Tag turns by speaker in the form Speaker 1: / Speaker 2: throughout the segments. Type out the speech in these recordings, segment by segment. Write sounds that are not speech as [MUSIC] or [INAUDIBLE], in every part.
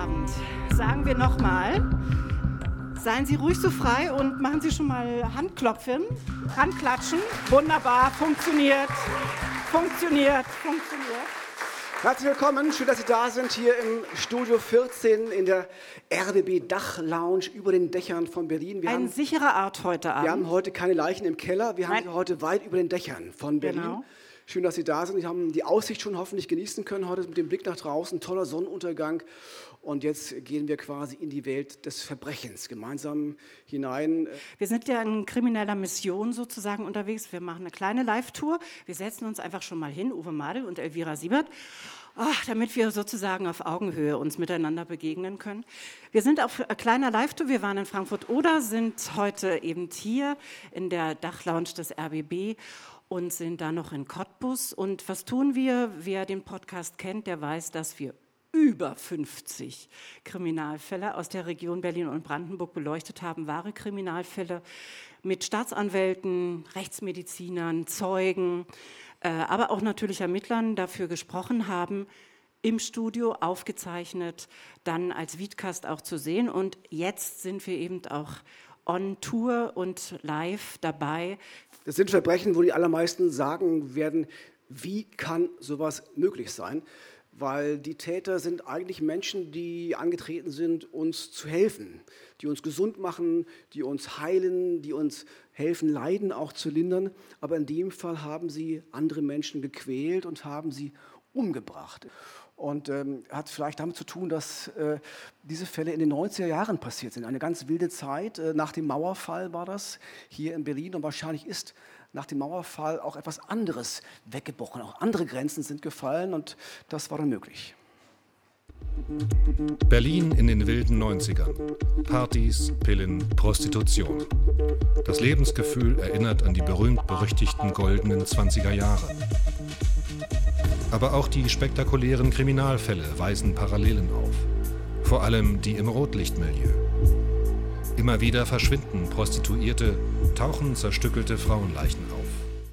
Speaker 1: Abend. Sagen wir nochmal. Seien Sie ruhig so frei und machen Sie schon mal Handklopfen, Handklatschen. Wunderbar, funktioniert, funktioniert, funktioniert.
Speaker 2: Herzlich willkommen, schön, dass Sie da sind hier im Studio 14 in der RBB Dachlounge über den Dächern von Berlin.
Speaker 1: Wir Ein haben, sicherer Art heute Abend.
Speaker 2: Wir haben heute keine Leichen im Keller, wir haben sie heute weit über den Dächern von Berlin. Genau. Schön, dass Sie da sind. Sie haben die Aussicht schon hoffentlich genießen können heute mit dem Blick nach draußen. Toller Sonnenuntergang. Und jetzt gehen wir quasi in die Welt des Verbrechens gemeinsam hinein.
Speaker 1: Wir sind ja in krimineller Mission sozusagen unterwegs. Wir machen eine kleine Live-Tour. Wir setzen uns einfach schon mal hin, Uwe Madel und Elvira Siebert. Ach, damit wir sozusagen auf Augenhöhe uns miteinander begegnen können. Wir sind auf kleiner Live-Tour. Wir waren in Frankfurt oder sind heute eben hier in der Dachlounge des RBB und sind da noch in Cottbus. Und was tun wir? Wer den Podcast kennt, der weiß, dass wir über 50 Kriminalfälle aus der Region Berlin und Brandenburg beleuchtet haben, wahre Kriminalfälle mit Staatsanwälten, Rechtsmedizinern, Zeugen, äh, aber auch natürlich Ermittlern dafür gesprochen haben, im Studio aufgezeichnet, dann als Wiedcast auch zu sehen. Und jetzt sind wir eben auch on Tour und live dabei.
Speaker 2: Das sind Verbrechen, wo die allermeisten sagen werden, wie kann sowas möglich sein? Weil die Täter sind eigentlich Menschen, die angetreten sind, uns zu helfen, die uns gesund machen, die uns heilen, die uns helfen, Leiden auch zu lindern. Aber in dem Fall haben sie andere Menschen gequält und haben sie umgebracht. Und ähm, hat vielleicht damit zu tun, dass äh, diese Fälle in den 90er Jahren passiert sind. Eine ganz wilde Zeit. Äh, nach dem Mauerfall war das hier in Berlin. Und wahrscheinlich ist nach dem Mauerfall auch etwas anderes weggebrochen. Auch andere Grenzen sind gefallen und das war dann möglich.
Speaker 3: Berlin in den wilden 90ern. Partys, Pillen, Prostitution. Das Lebensgefühl erinnert an die berühmt-berüchtigten goldenen 20er Jahre. Aber auch die spektakulären Kriminalfälle weisen Parallelen auf. Vor allem die im Rotlichtmilieu. Immer wieder verschwinden Prostituierte, tauchen zerstückelte Frauenleichen auf.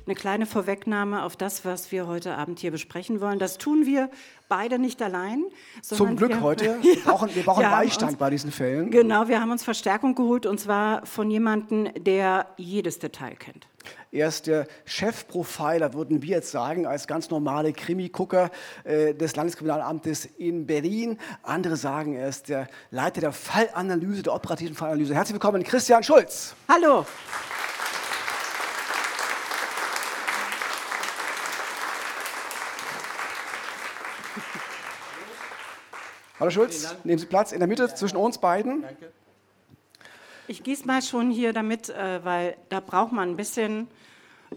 Speaker 1: Eine kleine Vorwegnahme auf das, was wir heute Abend hier besprechen wollen. Das tun wir beide nicht allein.
Speaker 2: Zum Glück wir, heute. [LAUGHS] Wir brauchen, wir brauchen wir Beistand uns, bei diesen Fällen.
Speaker 1: Genau, wir haben uns Verstärkung geholt und zwar von jemandem, der jedes Detail kennt.
Speaker 2: Er ist der Chefprofiler, würden wir jetzt sagen, als ganz normale Krimi-Gucker äh, des Landeskriminalamtes in Berlin. Andere sagen, er ist der Leiter der Fallanalyse, der operativen Fallanalyse. Herzlich willkommen, Christian Schulz.
Speaker 1: Hallo.
Speaker 2: Hallo Schulz, nehmen Sie Platz in der Mitte zwischen uns beiden. Danke.
Speaker 1: Ich gieße mal schon hier damit, äh, weil da braucht man ein bisschen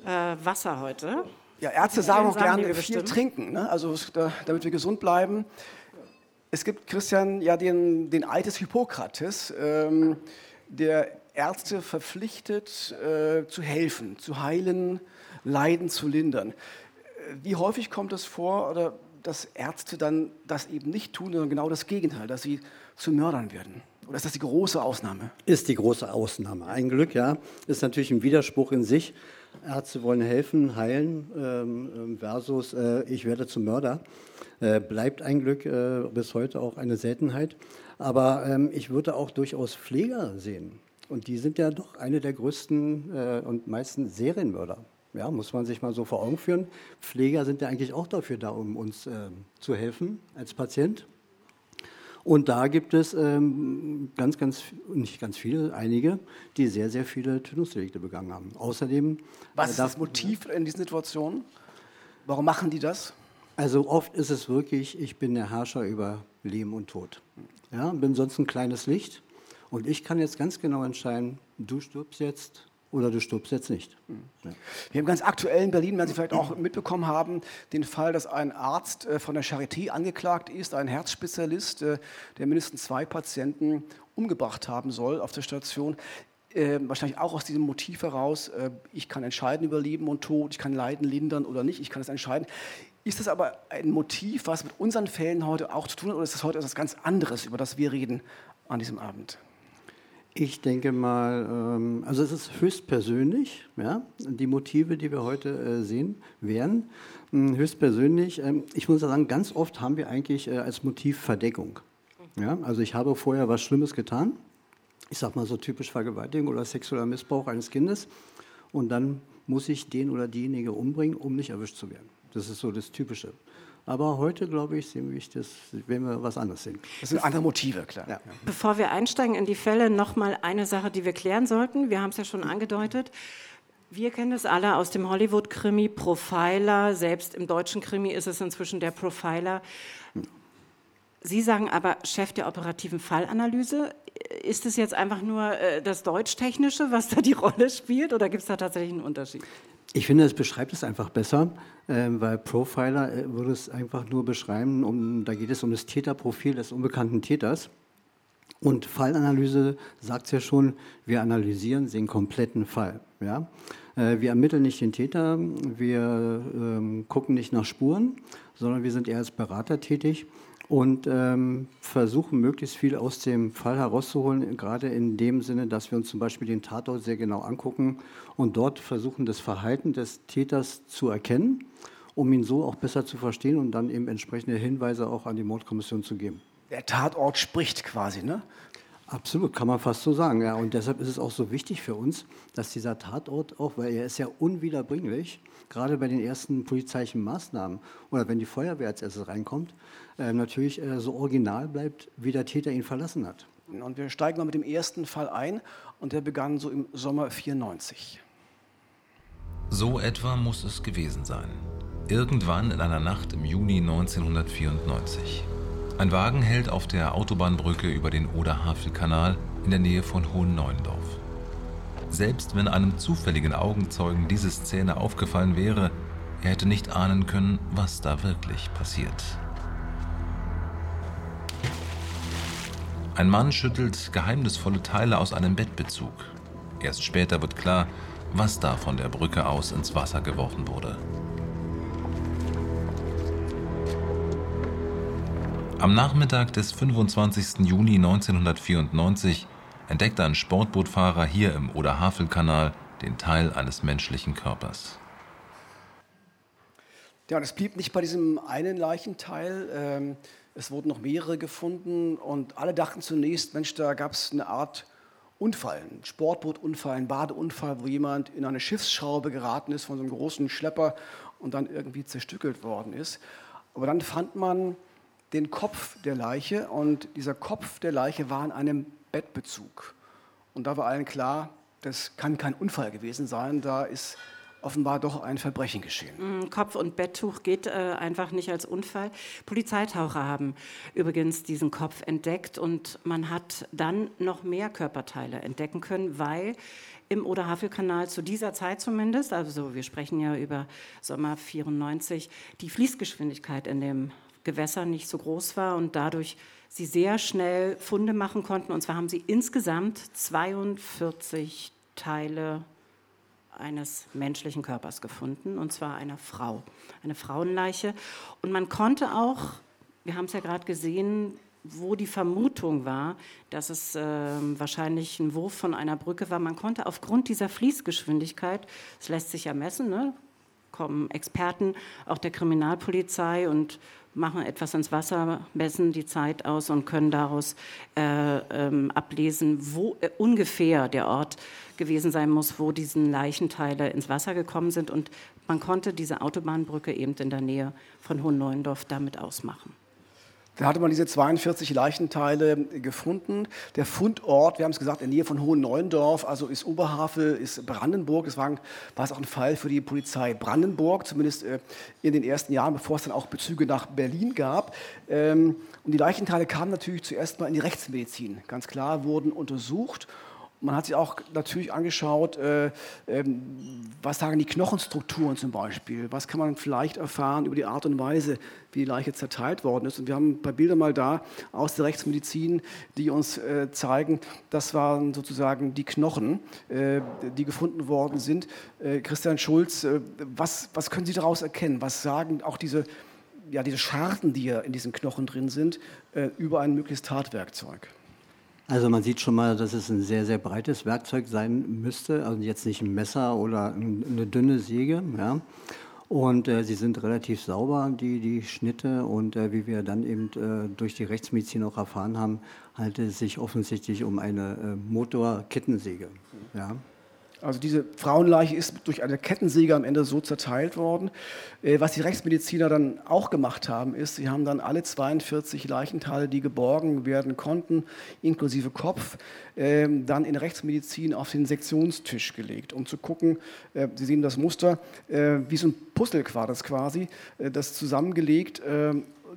Speaker 1: äh, Wasser heute.
Speaker 2: Ja, Ärzte sagen auch gerne viel bestimmt. trinken, ne? also damit wir gesund bleiben. Es gibt, Christian, ja den, den des Hippokrates, ähm, der Ärzte verpflichtet, äh, zu helfen, zu heilen, Leiden zu lindern. Wie häufig kommt es vor, oder dass Ärzte dann das eben nicht tun, sondern genau das Gegenteil, dass sie zu Mördern werden? Oder ist das die große Ausnahme?
Speaker 4: Ist die große Ausnahme. Ein Glück, ja. Ist natürlich ein Widerspruch in sich. Ärzte wollen helfen, heilen, ähm, versus äh, ich werde zum Mörder. Äh, bleibt ein Glück äh, bis heute auch eine Seltenheit. Aber ähm, ich würde auch durchaus Pfleger sehen. Und die sind ja doch eine der größten äh, und meisten Serienmörder. Ja, muss man sich mal so vor Augen führen. Pfleger sind ja eigentlich auch dafür da, um uns äh, zu helfen als Patient. Und da gibt es ähm, ganz, ganz, nicht ganz viele, einige, die sehr, sehr viele Tötungsdelikte begangen haben. Außerdem.
Speaker 2: Was äh, ist das Motiv in diesen Situationen? Warum machen die das?
Speaker 4: Also oft ist es wirklich, ich bin der Herrscher über Leben und Tod. Ja, bin sonst ein kleines Licht und ich kann jetzt ganz genau entscheiden, du stirbst jetzt, oder du stirbst jetzt nicht.
Speaker 2: Ja. Wir haben ganz aktuell in Berlin, werden Sie vielleicht auch mitbekommen haben, den Fall, dass ein Arzt äh, von der Charité angeklagt ist, ein Herzspezialist, äh, der mindestens zwei Patienten umgebracht haben soll auf der Station. Äh, wahrscheinlich auch aus diesem Motiv heraus, ich kann entscheiden über Leben und Tod, ich kann Leiden lindern oder nicht, ich kann es entscheiden. Ist das aber ein Motiv, was mit unseren Fällen heute auch zu tun hat, oder ist das heute etwas ganz anderes, über das wir reden an diesem Abend?
Speaker 4: Ich denke mal, ähm, also es ist höchstpersönlich, ja, die Motive, die wir heute äh, sehen, wären hm, höchstpersönlich. Ähm, ich muss sagen, ganz oft haben wir eigentlich äh, als Motiv Verdeckung. Ja? Also ich habe vorher was Schlimmes getan, ich sage mal so typisch Vergewaltigung oder sexueller Missbrauch eines Kindes und dann muss ich den oder diejenige umbringen, um nicht erwischt zu werden. Das ist so das Typische. Aber heute, glaube ich, sehen wir, das, werden wir was anderes sehen.
Speaker 2: Das sind andere Motive, klar. Ja.
Speaker 1: Bevor wir einsteigen in die Fälle, noch mal eine Sache, die wir klären sollten. Wir haben es ja schon angedeutet. Wir kennen es alle aus dem Hollywood-Krimi, Profiler. Selbst im deutschen Krimi ist es inzwischen der Profiler. Sie sagen aber Chef der operativen Fallanalyse. Ist es jetzt einfach nur äh, das Deutschtechnische, was da die Rolle spielt, oder gibt es da tatsächlich einen Unterschied?
Speaker 4: Ich finde, es beschreibt es einfach besser, äh, weil Profiler äh, würde es einfach nur beschreiben, um, da geht es um das Täterprofil des unbekannten Täters. Und Fallanalyse sagt es ja schon, wir analysieren den kompletten Fall. Ja? Äh, wir ermitteln nicht den Täter, wir ähm, gucken nicht nach Spuren, sondern wir sind eher als Berater tätig und ähm, versuchen möglichst viel aus dem Fall herauszuholen, gerade in dem Sinne, dass wir uns zum Beispiel den Tatort sehr genau angucken und dort versuchen, das Verhalten des Täters zu erkennen, um ihn so auch besser zu verstehen und dann eben entsprechende Hinweise auch an die Mordkommission zu geben.
Speaker 2: Der Tatort spricht quasi, ne?
Speaker 4: Absolut, kann man fast so sagen. Ja. Und deshalb ist es auch so wichtig für uns, dass dieser Tatort auch, weil er ist ja unwiederbringlich, gerade bei den ersten polizeilichen Maßnahmen oder wenn die Feuerwehr als erstes reinkommt, natürlich äh, so original bleibt, wie der Täter ihn verlassen hat.
Speaker 2: Und wir steigen mal mit dem ersten Fall ein und der begann so im Sommer 94.
Speaker 5: So etwa muss es gewesen sein. Irgendwann in einer Nacht im Juni 1994. Ein Wagen hält auf der Autobahnbrücke über den Oder-Havel-Kanal in der Nähe von Hohenneuendorf. Selbst wenn einem zufälligen Augenzeugen diese Szene aufgefallen wäre, er hätte nicht ahnen können, was da wirklich passiert. Ein Mann schüttelt geheimnisvolle Teile aus einem Bettbezug. Erst später wird klar, was da von der Brücke aus ins Wasser geworfen wurde. Am Nachmittag des 25. Juni 1994 entdeckte ein Sportbootfahrer hier im Oder-Havel-Kanal den Teil eines menschlichen Körpers.
Speaker 2: Ja, und es blieb nicht bei diesem einen Leichenteil. Ähm, es wurden noch mehrere gefunden und alle dachten zunächst, Mensch, da gab es eine Art Unfall, ein Sportbootunfall, ein Badeunfall, wo jemand in eine Schiffsschraube geraten ist von so einem großen Schlepper und dann irgendwie zerstückelt worden ist. Aber dann fand man den Kopf der Leiche und dieser Kopf der Leiche war in einem Bettbezug. Und da war allen klar, das kann kein Unfall gewesen sein, da ist offenbar doch ein Verbrechen geschehen.
Speaker 1: Mm, Kopf und Betttuch geht äh, einfach nicht als Unfall. Polizeitaucher haben übrigens diesen Kopf entdeckt und man hat dann noch mehr Körperteile entdecken können, weil im Oder-Havel-Kanal zu dieser Zeit zumindest, also wir sprechen ja über Sommer 94, die Fließgeschwindigkeit in dem Gewässer nicht so groß war und dadurch sie sehr schnell Funde machen konnten. Und zwar haben sie insgesamt 42 Teile eines menschlichen Körpers gefunden, und zwar einer Frau, eine Frauenleiche. Und man konnte auch, wir haben es ja gerade gesehen, wo die Vermutung war, dass es äh, wahrscheinlich ein Wurf von einer Brücke war. Man konnte aufgrund dieser Fließgeschwindigkeit, es lässt sich ja messen, ne, kommen Experten auch der Kriminalpolizei und machen etwas ins Wasser, messen die Zeit aus und können daraus äh, ähm, ablesen, wo äh, ungefähr der Ort gewesen sein muss, wo diese Leichenteile ins Wasser gekommen sind. Und man konnte diese Autobahnbrücke eben in der Nähe von Hohenneuendorf damit ausmachen.
Speaker 2: Da hatte man diese 42 Leichenteile gefunden. Der Fundort, wir haben es gesagt, in der Nähe von Hohenneuendorf, also ist Oberhavel, ist Brandenburg. Es war, war es auch ein Fall für die Polizei Brandenburg, zumindest äh, in den ersten Jahren, bevor es dann auch Bezüge nach Berlin gab. Ähm, und die Leichenteile kamen natürlich zuerst mal in die Rechtsmedizin. Ganz klar, wurden untersucht man hat sich auch natürlich angeschaut, äh, ähm, was sagen die Knochenstrukturen zum Beispiel, was kann man vielleicht erfahren über die Art und Weise, wie die Leiche zerteilt worden ist. Und wir haben ein paar Bilder mal da aus der Rechtsmedizin, die uns äh, zeigen, das waren sozusagen die Knochen, äh, die gefunden worden sind. Christian Schulz, was, was können Sie daraus erkennen? Was sagen auch diese, ja, diese Scharten, die ja in diesen Knochen drin sind, über ein mögliches Tatwerkzeug?
Speaker 4: Also man sieht schon mal, dass es ein sehr, sehr breites Werkzeug sein müsste. Also jetzt nicht ein Messer oder eine dünne Säge. Ja. Und äh, sie sind relativ sauber, die, die Schnitte. Und äh, wie wir dann eben äh, durch die Rechtsmedizin auch erfahren haben, handelt es sich offensichtlich um eine äh, Motorkettensäge. Ja.
Speaker 2: Also diese Frauenleiche ist durch eine Kettensäge am Ende so zerteilt worden. Äh, was die Rechtsmediziner dann auch gemacht haben, ist, sie haben dann alle 42 Leichenteile, die geborgen werden konnten, inklusive Kopf, ähm, dann in Rechtsmedizin auf den Sektionstisch gelegt, um zu gucken, äh, Sie sehen das Muster, äh, wie so ein Puzzle quasi, das zusammengelegt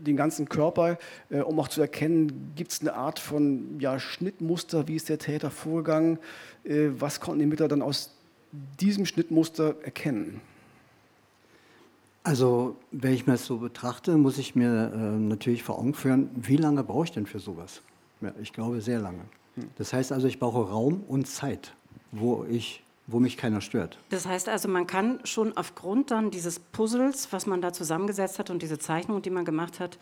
Speaker 2: den ganzen Körper, äh, um auch zu erkennen, gibt es eine Art von ja, Schnittmuster, wie ist der Täter vorgegangen, äh, was konnten die Mittler dann aus diesem Schnittmuster erkennen?
Speaker 4: Also, wenn ich mir das so betrachte, muss ich mir äh, natürlich vor Augen führen, wie lange brauche ich denn für sowas? Ja, ich glaube, sehr lange. Hm. Das heißt also, ich brauche Raum und Zeit, wo ich wo mich keiner stört.
Speaker 1: Das heißt also, man kann schon aufgrund dann dieses Puzzles, was man da zusammengesetzt hat und diese Zeichnung, die man gemacht hat,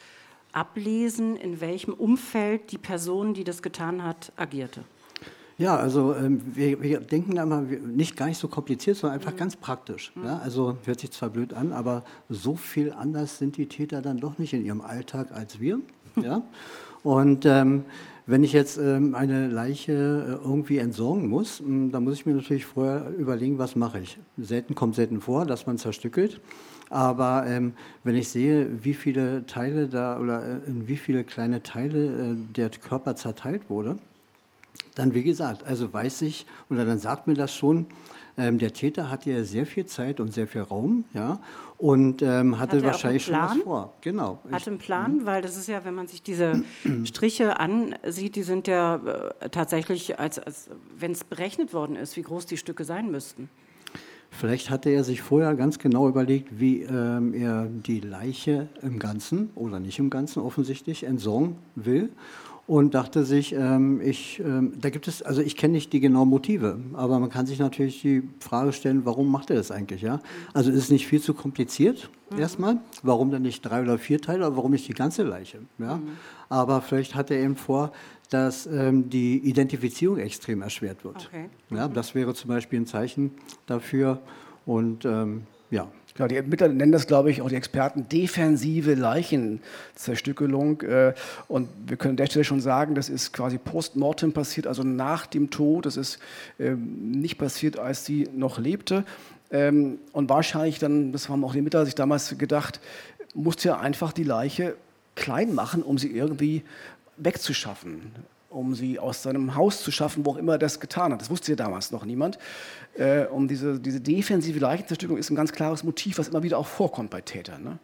Speaker 1: ablesen, in welchem Umfeld die Person, die das getan hat, agierte.
Speaker 4: Ja, also ähm, wir, wir, denken da mal nicht gar nicht so kompliziert, sondern einfach mhm. ganz praktisch. Mhm. Ja? Also hört sich zwar blöd an, aber so viel anders sind die Täter dann doch nicht in ihrem Alltag als wir. [LAUGHS] ja? Und ähm, wenn ich jetzt ähm, eine Leiche äh, irgendwie entsorgen muss, dann muss ich mir natürlich vorher überlegen, was mache ich. Selten kommt selten vor, dass man zerstückelt. Aber ähm, wenn ich sehe, wie viele Teile da oder äh, in wie viele kleine Teile äh, der Körper zerteilt wurde, dann wie gesagt, also weiß ich oder dann sagt mir das schon, ähm, der Täter hatte ja sehr viel Zeit und sehr viel Raum, ja, und ähm, hatte Hat wahrscheinlich schon was vor.
Speaker 1: Genau. Hatte einen Plan, mhm. weil das ist ja, wenn man sich diese [CLEARS THROAT] Striche ansieht, die sind ja äh, tatsächlich, als, als wenn es berechnet worden ist, wie groß die Stücke sein müssten.
Speaker 4: Vielleicht hatte er sich vorher ganz genau überlegt, wie ähm, er die Leiche im Ganzen oder nicht im Ganzen offensichtlich entsorgen will und dachte sich, ähm, ich, ähm, da gibt es, also ich kenne nicht die genauen Motive, aber man kann sich natürlich die Frage stellen, warum macht er das eigentlich? Ja? Also ist es nicht viel zu kompliziert mhm. erstmal? Warum dann nicht drei oder vier Teile, oder warum nicht die ganze Leiche? Ja? Mhm. Aber vielleicht hat er eben vor, dass ähm, die Identifizierung extrem erschwert wird. Okay. Mhm. Ja, das wäre zum Beispiel ein Zeichen dafür und ähm, ja.
Speaker 2: Genau, die Ermittler nennen das, glaube ich, auch die Experten defensive Leichenzerstückelung. Äh, und wir können an der Stelle schon sagen, das ist quasi postmortem passiert, also nach dem Tod. Das ist ähm, nicht passiert, als sie noch lebte. Ähm, und wahrscheinlich dann, das haben auch die Ermittler sich damals gedacht, musste ja einfach die Leiche klein machen, um sie irgendwie wegzuschaffen um sie aus seinem Haus zu schaffen, wo auch immer er das getan hat. Das wusste ja damals noch niemand. Äh, um diese, diese defensive Leichenzerstückelung ist ein ganz klares Motiv, was immer wieder auch vorkommt bei Tätern. Ne?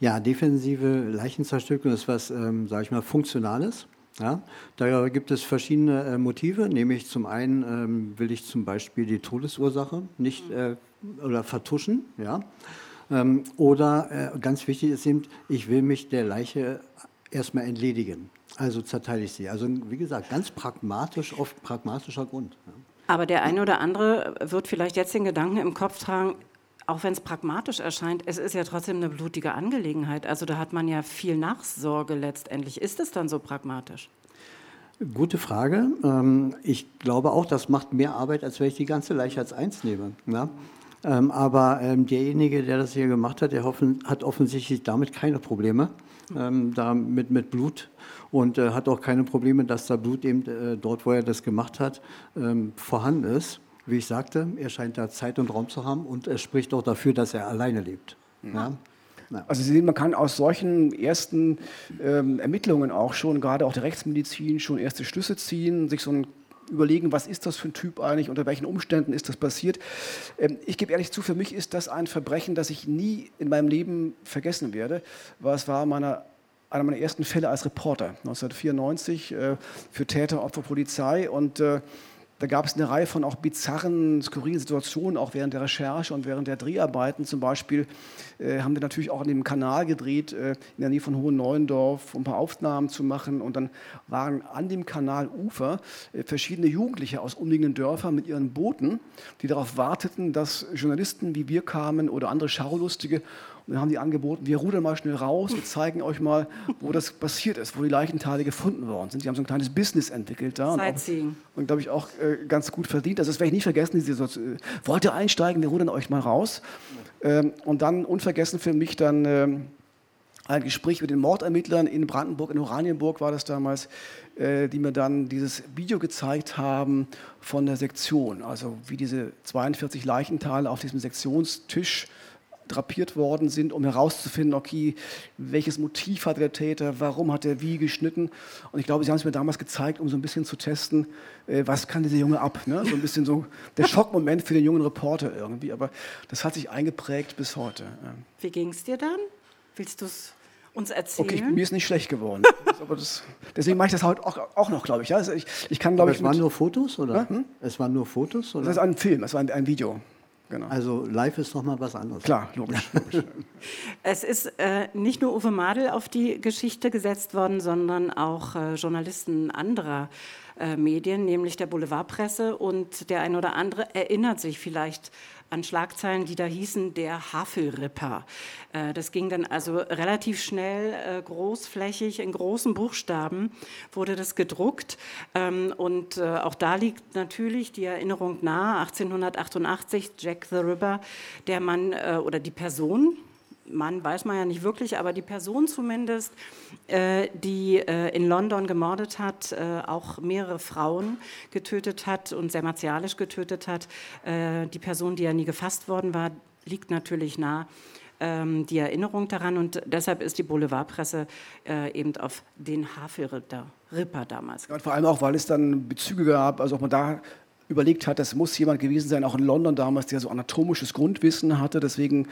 Speaker 4: Ja, defensive Leichenzerstückelung ist was, ähm, sage ich mal, Funktionales. Ja, da gibt es verschiedene äh, Motive, nämlich zum einen ähm, will ich zum Beispiel die Todesursache nicht äh, oder vertuschen, ja, ähm, oder äh, ganz wichtig ist eben, ich will mich der Leiche erstmal entledigen. Also zerteile ich sie. Also wie gesagt, ganz pragmatisch, oft pragmatischer Grund.
Speaker 1: Aber der eine oder andere wird vielleicht jetzt den Gedanken im Kopf tragen, auch wenn es pragmatisch erscheint, es ist ja trotzdem eine blutige Angelegenheit. Also da hat man ja viel Nachsorge letztendlich. Ist es dann so pragmatisch?
Speaker 4: Gute Frage. Ähm, ich glaube auch, das macht mehr Arbeit, als wenn ich die ganze Leiche als eins nehme. Ähm, aber ähm, derjenige, der das hier gemacht hat, der hat offensichtlich damit keine Probleme, da mit, mit Blut und äh, hat auch keine Probleme, dass da Blut eben äh, dort, wo er das gemacht hat, ähm, vorhanden ist. Wie ich sagte, er scheint da Zeit und Raum zu haben und es spricht auch dafür, dass er alleine lebt. Mhm. Ja?
Speaker 2: Also Sie sehen, man kann aus solchen ersten ähm, Ermittlungen auch schon, gerade auch der Rechtsmedizin, schon erste Schlüsse ziehen, sich so ein überlegen, was ist das für ein Typ eigentlich, unter welchen Umständen ist das passiert. Ähm, ich gebe ehrlich zu, für mich ist das ein Verbrechen, das ich nie in meinem Leben vergessen werde, weil es war meiner einer meiner ersten Fälle als Reporter, 1994, äh, für Täter, Opfer, Polizei. Und äh, da gab es eine Reihe von auch bizarren, skurrilen Situationen, auch während der Recherche und während der Dreharbeiten. Zum Beispiel äh, haben wir natürlich auch an dem Kanal gedreht, äh, in der Nähe von Hohen Neuendorf, um ein paar Aufnahmen zu machen. Und dann waren an dem Kanalufer äh, verschiedene Jugendliche aus umliegenden Dörfern mit ihren Booten, die darauf warteten, dass Journalisten wie wir kamen oder andere Schaulustige und dann haben die angeboten, wir rudern mal schnell raus, wir zeigen euch mal, wo das passiert ist, wo die Leichenteile gefunden worden sind. Die haben so ein kleines Business entwickelt da. Sightseeing. Und, und glaube ich auch äh, ganz gut verdient. Also das werde ich nie vergessen, diese so, äh, wollt ihr einsteigen, wir rudern euch mal raus. Ähm, und dann unvergessen für mich dann ähm, ein Gespräch mit den Mordermittlern in Brandenburg, in Oranienburg war das damals, äh, die mir dann dieses Video gezeigt haben von der Sektion, also wie diese 42 Leichenteile auf diesem Sektionstisch drapiert worden sind, um herauszufinden, okay, welches Motiv hatte der Täter, warum hat er wie geschnitten. Und ich glaube, sie haben es mir damals gezeigt, um so ein bisschen zu testen, äh, was kann dieser Junge ab. Ne? So ein bisschen so [LAUGHS] der Schockmoment für den jungen Reporter irgendwie. Aber das hat sich eingeprägt bis heute.
Speaker 1: Wie ging es dir dann? Willst du es uns erzählen?
Speaker 2: Okay, mir ist nicht schlecht geworden. [LAUGHS] das, deswegen mache ich das heute auch, auch noch, glaube ich. Ja? Also ich, ich kann, glaube
Speaker 4: ich, es waren nur Fotos, oder? Hm? Es waren nur Fotos, oder?
Speaker 2: Das ist ein Film, es war ein, ein Video.
Speaker 4: Genau. Also live ist noch mal was anderes.
Speaker 2: Klar, logisch. logisch. [LAUGHS]
Speaker 1: es ist äh, nicht nur Uwe Madel auf die Geschichte gesetzt worden, sondern auch äh, Journalisten anderer äh, Medien, nämlich der Boulevardpresse. Und der ein oder andere erinnert sich vielleicht an Schlagzeilen, die da hießen, der Havelripper. Äh, das ging dann also relativ schnell, äh, großflächig, in großen Buchstaben wurde das gedruckt. Ähm, und äh, auch da liegt natürlich die Erinnerung nahe, 1888, Jack the Ripper, der Mann oder die Person, Mann weiß man ja nicht wirklich, aber die Person zumindest, äh, die äh, in London gemordet hat, äh, auch mehrere Frauen getötet hat und sehr martialisch getötet hat. Äh, die Person, die ja nie gefasst worden war, liegt natürlich nah ähm, die Erinnerung daran und deshalb ist die Boulevardpresse äh, eben auf den Havelritter Ripper damals.
Speaker 2: Ja, vor allem auch, weil es dann Bezüge gab, also auch man da überlegt hat, das muss jemand gewesen sein, auch in London damals, der so anatomisches Grundwissen hatte. Deswegen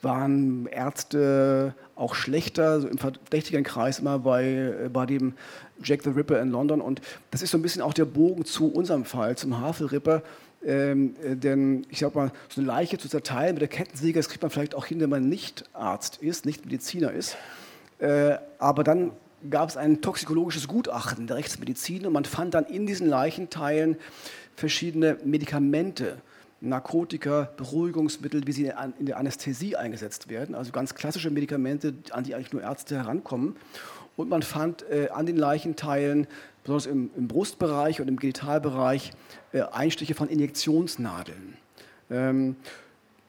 Speaker 2: waren Ärzte auch schlechter, so im verdächtigen Kreis immer bei, äh, bei dem Jack the Ripper in London. Und das ist so ein bisschen auch der Bogen zu unserem Fall, zum Havelripper. Ähm, äh, denn ich sag mal, so eine Leiche zu zerteilen mit der Kettensäge, das kriegt man vielleicht auch hin, wenn man nicht Arzt ist, nicht Mediziner ist. Äh, aber dann gab es ein toxikologisches Gutachten der Rechtsmedizin und man fand dann in diesen Leichenteilen verschiedene Medikamente, Narkotika, Beruhigungsmittel, wie sie in der Anästhesie eingesetzt werden, also ganz klassische Medikamente, an die eigentlich nur Ärzte herankommen. Und man fand äh, an den Leichenteilen, besonders im, im, Brustbereich und im Genitalbereich, äh, Einstiche von Injektionsnadeln. Ähm,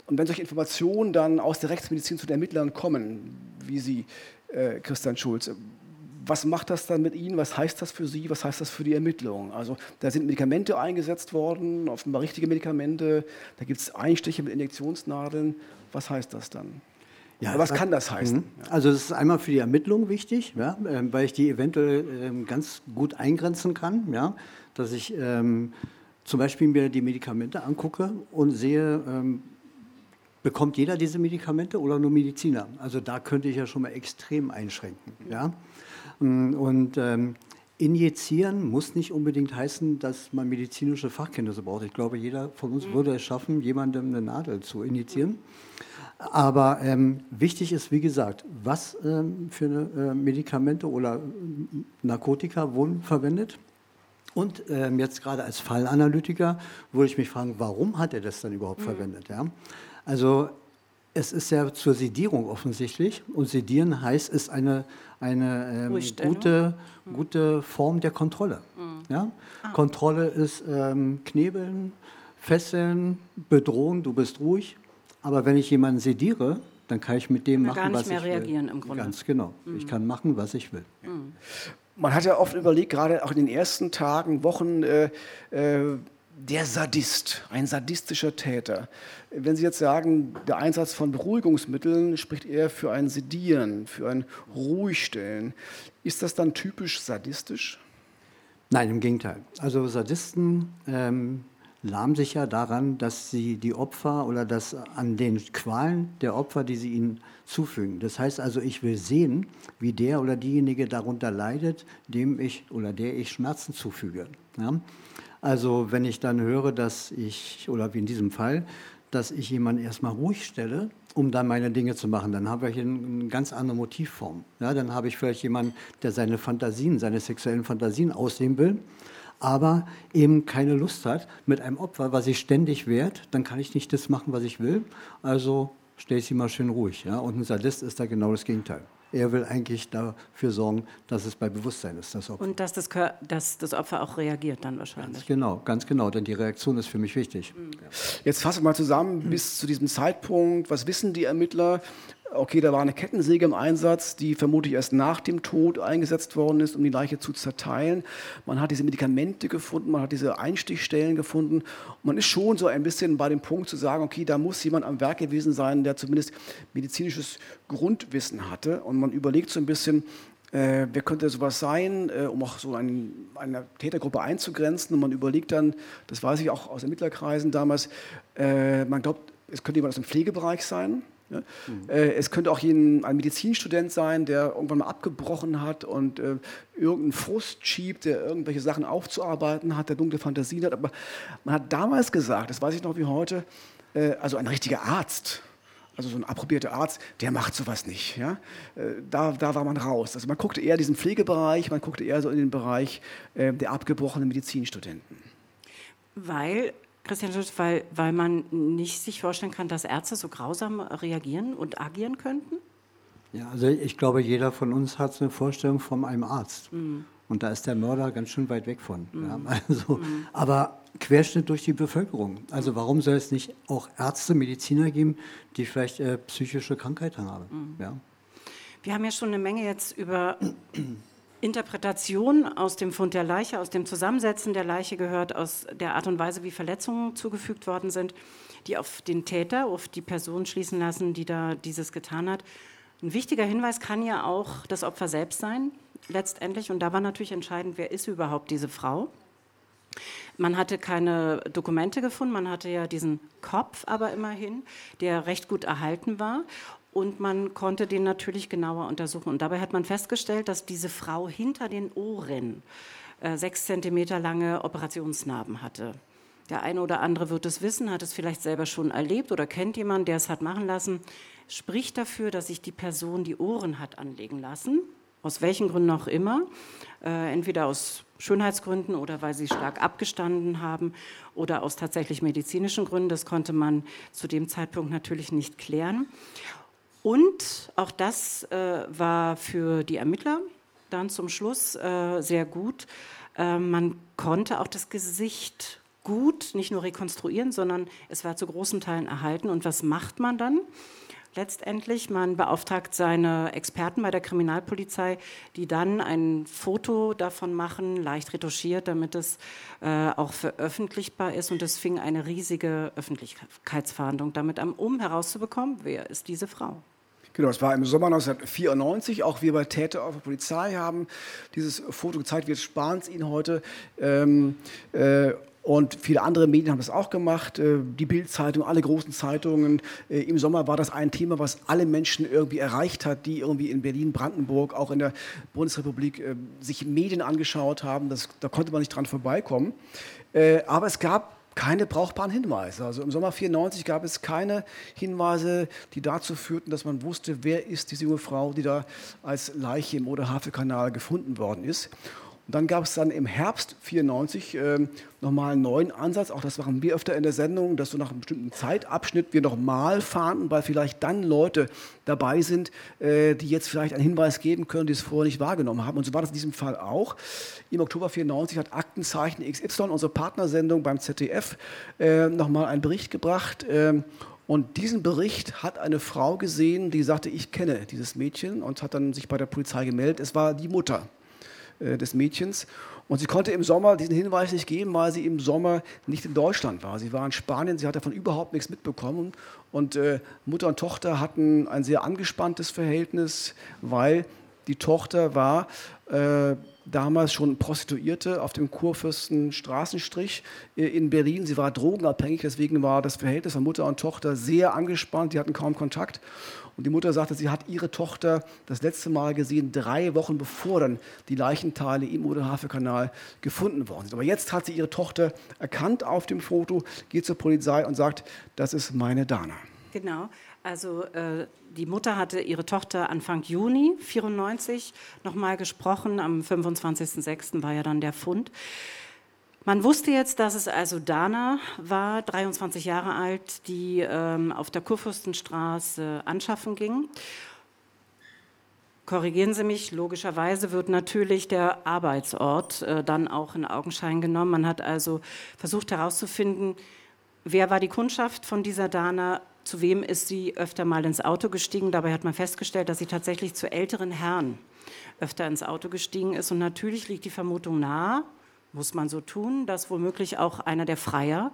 Speaker 2: und wenn solche Informationen dann aus der Rechtsmedizin zu den Ermittlern kommen, wie Sie, äh, Christian Schulz, was macht das dann mit Ihnen? Was heißt das für Sie? Was heißt das für die Ermittlungen? Also da sind Medikamente eingesetzt worden, offenbar richtige Medikamente. Da gibt es Einstiche mit Injektionsnadeln. Was heißt das dann? Ja, was kann das heißen? Mhm.
Speaker 4: Also es ist einmal für die Ermittlung wichtig, ja, äh, weil ich die eventuell äh, ganz gut eingrenzen kann, ja, dass ich ähm, zum Beispiel mir die Medikamente angucke und sehe, ähm, bekommt jeder diese Medikamente oder nur Mediziner? Also da könnte ich ja schon mal extrem einschränken. Ja. Mm, und ähm, injizieren muss nicht unbedingt heißen, dass man medizinische Fachkenntnisse braucht. Ich glaube, jeder von uns mhm. würde es schaffen, jemandem eine Nadel zu injizieren. Aber ähm, wichtig ist, wie gesagt, was ähm, für eine, äh, Medikamente oder Narkotika wurden verwendet. Und ähm, jetzt gerade als Fallanalytiker würde ich mich fragen, warum hat er das dann überhaupt mhm. verwendet? Ja? Also es ist ja zur Sedierung offensichtlich. Und sedieren heißt, ist eine, eine ähm, gute, mhm. gute Form der Kontrolle. Mhm. Ja? Ah. Kontrolle ist ähm, Knebeln, Fesseln, Bedrohen, du bist ruhig. Aber wenn ich jemanden sediere, dann kann ich mit dem machen, gar nicht was mehr ich
Speaker 1: reagieren
Speaker 4: will.
Speaker 1: im Grunde.
Speaker 4: Ganz genau. Mhm. Ich kann machen, was ich will.
Speaker 2: Mhm. Man hat ja oft überlegt, gerade auch in den ersten Tagen, Wochen, äh, äh, der Sadist, ein sadistischer Täter. Wenn Sie jetzt sagen, der Einsatz von Beruhigungsmitteln spricht eher für ein Sedieren, für ein Ruhigstellen, ist das dann typisch sadistisch?
Speaker 4: Nein, im Gegenteil. Also Sadisten ähm, lahmen sich ja daran, dass sie die Opfer oder das an den Qualen der Opfer, die sie ihnen zufügen. Das heißt also, ich will sehen, wie der oder diejenige darunter leidet, dem ich oder der ich Schmerzen zufüge. Ja? Also wenn ich dann höre, dass ich, oder wie in diesem Fall, dass ich jemanden erstmal ruhig stelle, um dann meine Dinge zu machen, dann habe ich eine ganz andere Motivform. Ja, dann habe ich vielleicht jemanden, der seine Fantasien, seine sexuellen Fantasien ausleben will, aber eben keine Lust hat mit einem Opfer, was sich ständig wehrt, dann kann ich nicht das machen, was ich will. Also stelle ich sie mal schön ruhig. Ja? Und ein Sadist ist da genau das Gegenteil. Er will eigentlich dafür sorgen, dass es bei Bewusstsein ist.
Speaker 1: Das Opfer. Und dass das, dass das Opfer auch reagiert dann wahrscheinlich.
Speaker 4: Ganz genau, ganz genau, denn die Reaktion ist für mich wichtig. Mhm.
Speaker 2: Jetzt fassen wir mal zusammen, bis zu diesem Zeitpunkt, was wissen die Ermittler? Okay, da war eine Kettensäge im Einsatz, die vermutlich erst nach dem Tod eingesetzt worden ist, um die Leiche zu zerteilen. Man hat diese Medikamente gefunden, man hat diese Einstichstellen gefunden. Und man ist schon so ein bisschen bei dem Punkt zu sagen, okay, da muss jemand am Werk gewesen sein, der zumindest medizinisches Grundwissen hatte. Und man überlegt so ein bisschen, äh, wer könnte sowas sein, äh, um auch so ein, eine Tätergruppe einzugrenzen. Und man überlegt dann, das weiß ich auch aus Ermittlerkreisen damals, äh, man glaubt, es könnte jemand aus dem Pflegebereich sein. Mhm. Es könnte auch ein, ein Medizinstudent sein, der irgendwann mal abgebrochen hat und äh, irgendeinen Frust schiebt, der irgendwelche Sachen aufzuarbeiten hat, der dunkle Fantasien hat. Aber man hat damals gesagt, das weiß ich noch wie heute, äh, also ein richtiger Arzt, also so ein approbierter Arzt, der macht sowas nicht. Ja? Äh, da, da war man raus. Also man guckte eher diesen Pflegebereich, man guckte eher so in den Bereich äh, der abgebrochenen Medizinstudenten.
Speaker 1: Weil Christian Schulz, weil, weil man nicht sich vorstellen kann, dass Ärzte so grausam reagieren und agieren könnten?
Speaker 4: Ja, also ich glaube, jeder von uns hat eine Vorstellung von einem Arzt. Mhm. Und da ist der Mörder ganz schön weit weg von. Mhm. Ja, also, mhm. Aber Querschnitt durch die Bevölkerung. Also warum soll es nicht auch Ärzte, Mediziner geben, die vielleicht äh, psychische Krankheiten haben? Mhm. Ja.
Speaker 1: Wir haben ja schon eine Menge jetzt über Interpretation aus dem Fund der Leiche, aus dem Zusammensetzen der Leiche gehört, aus der Art und Weise, wie Verletzungen zugefügt worden sind, die auf den Täter, auf die Person schließen lassen, die da dieses getan hat. Ein wichtiger Hinweis kann ja auch das Opfer selbst sein, letztendlich. Und da war natürlich entscheidend, wer ist überhaupt diese Frau? Man hatte keine Dokumente gefunden, man hatte ja diesen Kopf aber immerhin, der recht gut erhalten war und man konnte den natürlich genauer untersuchen. Und dabei hat man festgestellt, dass diese Frau hinter den Ohren äh, sechs Zentimeter lange Operationsnarben hatte. Der eine oder andere wird es wissen, hat es vielleicht selber schon erlebt oder kennt jemanden, der es hat machen lassen. Spricht dafür, dass sich die Person die Ohren hat anlegen lassen, aus welchen Gründen auch immer, äh, entweder aus Schönheitsgründen oder weil sie stark abgestanden haben oder aus tatsächlich medizinischen Gründen. Das konnte man zu dem Zeitpunkt natürlich nicht klären. Und auch das äh, war für die Ermittler dann zum Schluss äh, sehr gut. Äh, man konnte auch das Gesicht gut nicht nur rekonstruieren, sondern es war zu großen Teilen erhalten. Und was macht man dann? letztendlich. Man beauftragt seine Experten bei der Kriminalpolizei, die dann ein Foto davon machen, leicht retuschiert, damit es äh, auch veröffentlichbar ist. Und es fing eine riesige Öffentlichkeitsverhandlung damit an, um herauszubekommen, wer ist diese Frau.
Speaker 2: Genau, es war im Sommer 1994. Auch wir bei Täter auf der Polizei haben dieses Foto gezeigt. Wir sparen es Ihnen heute. Ähm, äh, und viele andere Medien haben das auch gemacht. Äh, die Bildzeitung, alle großen Zeitungen. Äh, Im Sommer war das ein Thema, was alle Menschen irgendwie erreicht hat, die irgendwie in Berlin, Brandenburg, auch in der Bundesrepublik äh, sich Medien angeschaut haben. Das, da konnte man nicht dran vorbeikommen. Aber es gab keine brauchbaren Hinweise. Also im Sommer 94 gab es keine Hinweise, die dazu führten, dass man wusste, wer ist diese junge Frau, die da als Leiche im Oder-Havel-Kanal gefunden worden ist. Und dann gab es dann im Herbst 94 äh, nochmal einen neuen Ansatz. Auch das machen wir öfter in der Sendung, dass so nach einem bestimmten Zeitabschnitt wir nochmal fahren, weil vielleicht dann Leute dabei sind, äh, die jetzt vielleicht einen Hinweis geben können, die es vorher nicht wahrgenommen haben. Und so war das in diesem Fall auch. Im Oktober 94 hat Aktenzeichen XY, unsere Partnersendung beim ZDF, äh, nochmal einen Bericht gebracht. Äh, und diesen Bericht hat eine Frau gesehen, die sagte, ich kenne dieses Mädchen und hat dann sich bei der Polizei gemeldet. Es war die Mutter äh, des Mädchens. Und sie konnte im Sommer diesen Hinweis nicht geben, weil sie im Sommer nicht in Deutschland war. Sie war in Spanien, sie hat davon überhaupt nichts mitbekommen. Und äh, Mutter und Tochter hatten ein sehr angespanntes Verhältnis, weil die Tochter war äh, damals schon Prostituierte auf dem Kurfürsten Straßenstrich äh, in Berlin. Sie war drogenabhängig, deswegen war das Verhältnis von Mutter und Tochter sehr angespannt. Die hatten kaum Kontakt. Und die Mutter sagte, sie hat ihre Tochter das letzte Mal gesehen, drei Wochen bevor dann die Leichenteile im Oder-Havel-Kanal gefunden worden sind. Aber jetzt hat sie ihre Tochter erkannt auf dem Foto, geht zur Polizei und sagt, das ist meine Dana.
Speaker 1: Genau. Also äh, die Mutter hatte ihre Tochter Anfang Juni 94 nochmal gesprochen. Am 25.06. war ja dann der Fund. Man wusste jetzt, dass es also Dana war, 23 Jahre alt, die ähm, auf der Kurfürstenstraße anschaffen ging. korrigieren Sie mich, logischerweise wird natürlich der Arbeitsort äh, dann auch in Augenschein genommen. Man hat also versucht herauszufinden, wer war die Kundschaft von dieser Dana, zu wem ist sie öfter mal ins Auto gestiegen. Dabei hat man festgestellt, dass sie tatsächlich zu älteren Herren öfter ins Auto gestiegen ist. Und natürlich liegt die Vermutung nahe, muss man so tun, dass womöglich auch einer der Freier